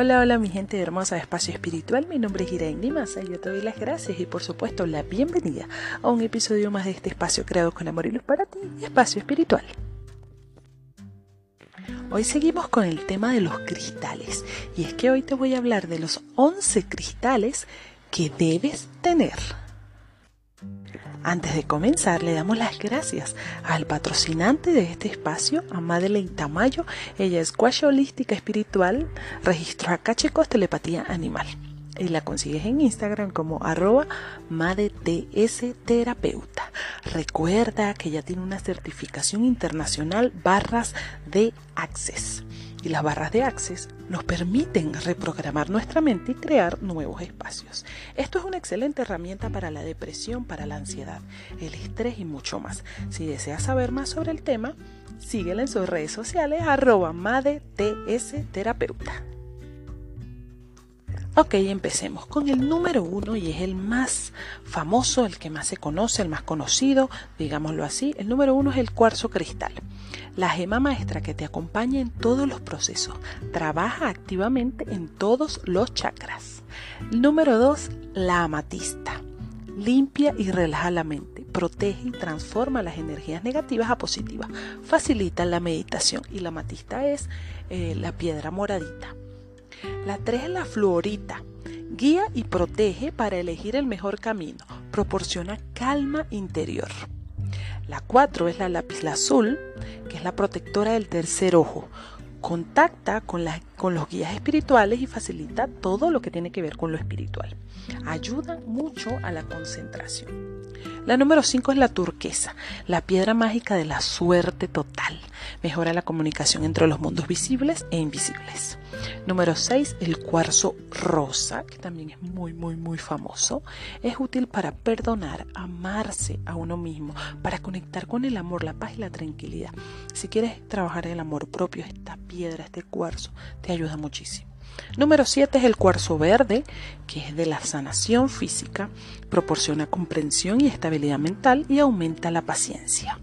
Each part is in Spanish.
Hola, hola mi gente hermosa de Espacio Espiritual, mi nombre es Irene Massa y yo te doy las gracias y por supuesto la bienvenida a un episodio más de este espacio creado con amor y luz para ti, Espacio Espiritual. Hoy seguimos con el tema de los cristales y es que hoy te voy a hablar de los 11 cristales que debes tener. Antes de comenzar, le damos las gracias al patrocinante de este espacio, a Madeleine Tamayo. Ella es guacha holística espiritual, registro Chicos telepatía animal. Y la consigues en Instagram como arroba terapeuta. Recuerda que ella tiene una certificación internacional barras de Access y las barras de Access nos permiten reprogramar nuestra mente y crear nuevos espacios. Esto es una excelente herramienta para la depresión, para la ansiedad, el estrés y mucho más. Si deseas saber más sobre el tema, síguela en sus redes sociales arroba terapeuta. Ok, empecemos con el número uno y es el más famoso, el que más se conoce, el más conocido, digámoslo así. El número uno es el cuarzo cristal. La gema maestra que te acompaña en todos los procesos. Trabaja activamente en todos los chakras. Número dos, la amatista. Limpia y relaja la mente, protege y transforma las energías negativas a positivas, facilita la meditación y la amatista es eh, la piedra moradita. La 3 es la fluorita. Guía y protege para elegir el mejor camino. Proporciona calma interior. La 4 es la lápiz azul, que es la protectora del tercer ojo. Contacta con, con los guías espirituales y facilita todo lo que tiene que ver con lo espiritual. Ayuda mucho a la concentración. La número 5 es la turquesa, la piedra mágica de la suerte total. Mejora la comunicación entre los mundos visibles e invisibles. Número 6, el cuarzo rosa, que también es muy, muy, muy famoso. Es útil para perdonar, amarse a uno mismo, para conectar con el amor, la paz y la tranquilidad. Si quieres trabajar el amor propio, esta piedra, este cuarzo, te ayuda muchísimo. Número 7 es el cuarzo verde, que es de la sanación física, proporciona comprensión y estabilidad mental y aumenta la paciencia.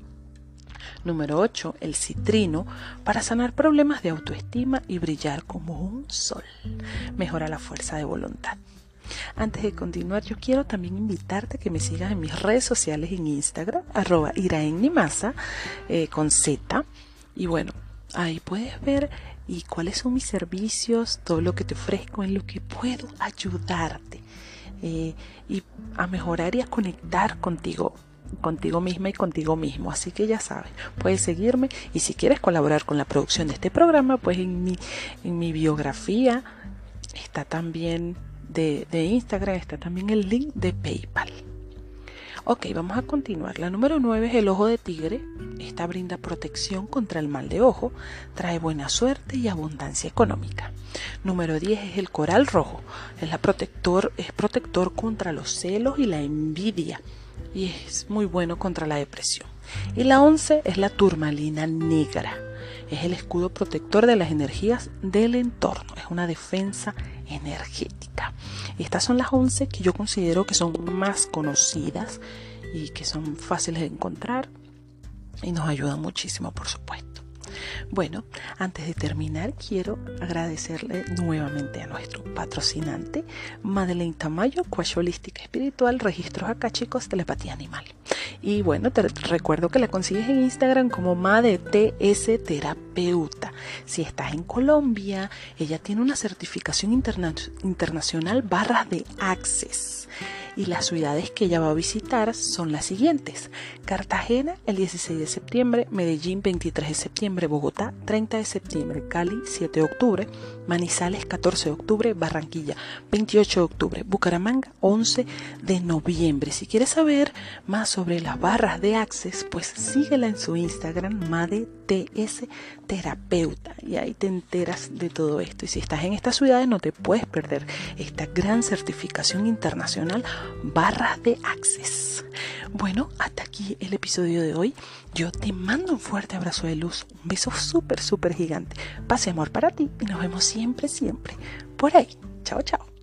Número 8, el citrino, para sanar problemas de autoestima y brillar como un sol. Mejora la fuerza de voluntad. Antes de continuar, yo quiero también invitarte a que me sigas en mis redes sociales en Instagram, arroba iraennimasa, eh, con Z. Y bueno, ahí puedes ver y cuáles son mis servicios, todo lo que te ofrezco, en lo que puedo ayudarte eh, y a mejorar y a conectar contigo contigo misma y contigo mismo. Así que ya sabes, puedes seguirme y si quieres colaborar con la producción de este programa, pues en mi, biografía está también de, de Instagram, está también el link de PayPal. Ok, vamos a continuar. La número 9 es el ojo de tigre. Esta brinda protección contra el mal de ojo, trae buena suerte y abundancia económica. Número 10 es el coral rojo. Es, la protector, es protector contra los celos y la envidia y es muy bueno contra la depresión. Y la 11 es la turmalina negra. Es el escudo protector de las energías del entorno. Es una defensa energética. Estas son las 11 que yo considero que son más conocidas y que son fáciles de encontrar y nos ayudan muchísimo, por supuesto. Bueno, antes de terminar, quiero agradecerle nuevamente a nuestro patrocinante, Madeleine Tamayo, Cuacho Holística Espiritual, Registros Acá, chicos, Telepatía Animal. Y bueno, te recuerdo que la consigues en Instagram como MadeTS Terapeuta. Si estás en Colombia, ella tiene una certificación internacional barras de Access y las ciudades que ella va a visitar son las siguientes. Cartagena el 16 de septiembre, Medellín 23 de septiembre, Bogotá 30 de septiembre, Cali 7 de octubre, Manizales 14 de octubre, Barranquilla 28 de octubre, Bucaramanga 11 de noviembre. Si quieres saber más sobre las barras de Access, pues síguela en su Instagram, MadeTS Terapeuta, y ahí te enteras de todo esto. Y si estás en estas ciudades, no te puedes perder esta gran certificación internacional barras de Access. Bueno, hasta aquí el episodio de hoy. Yo te mando un fuerte abrazo de luz, un beso súper, súper gigante. Pase amor para ti y nos vemos siempre, siempre por ahí. Chao, chao.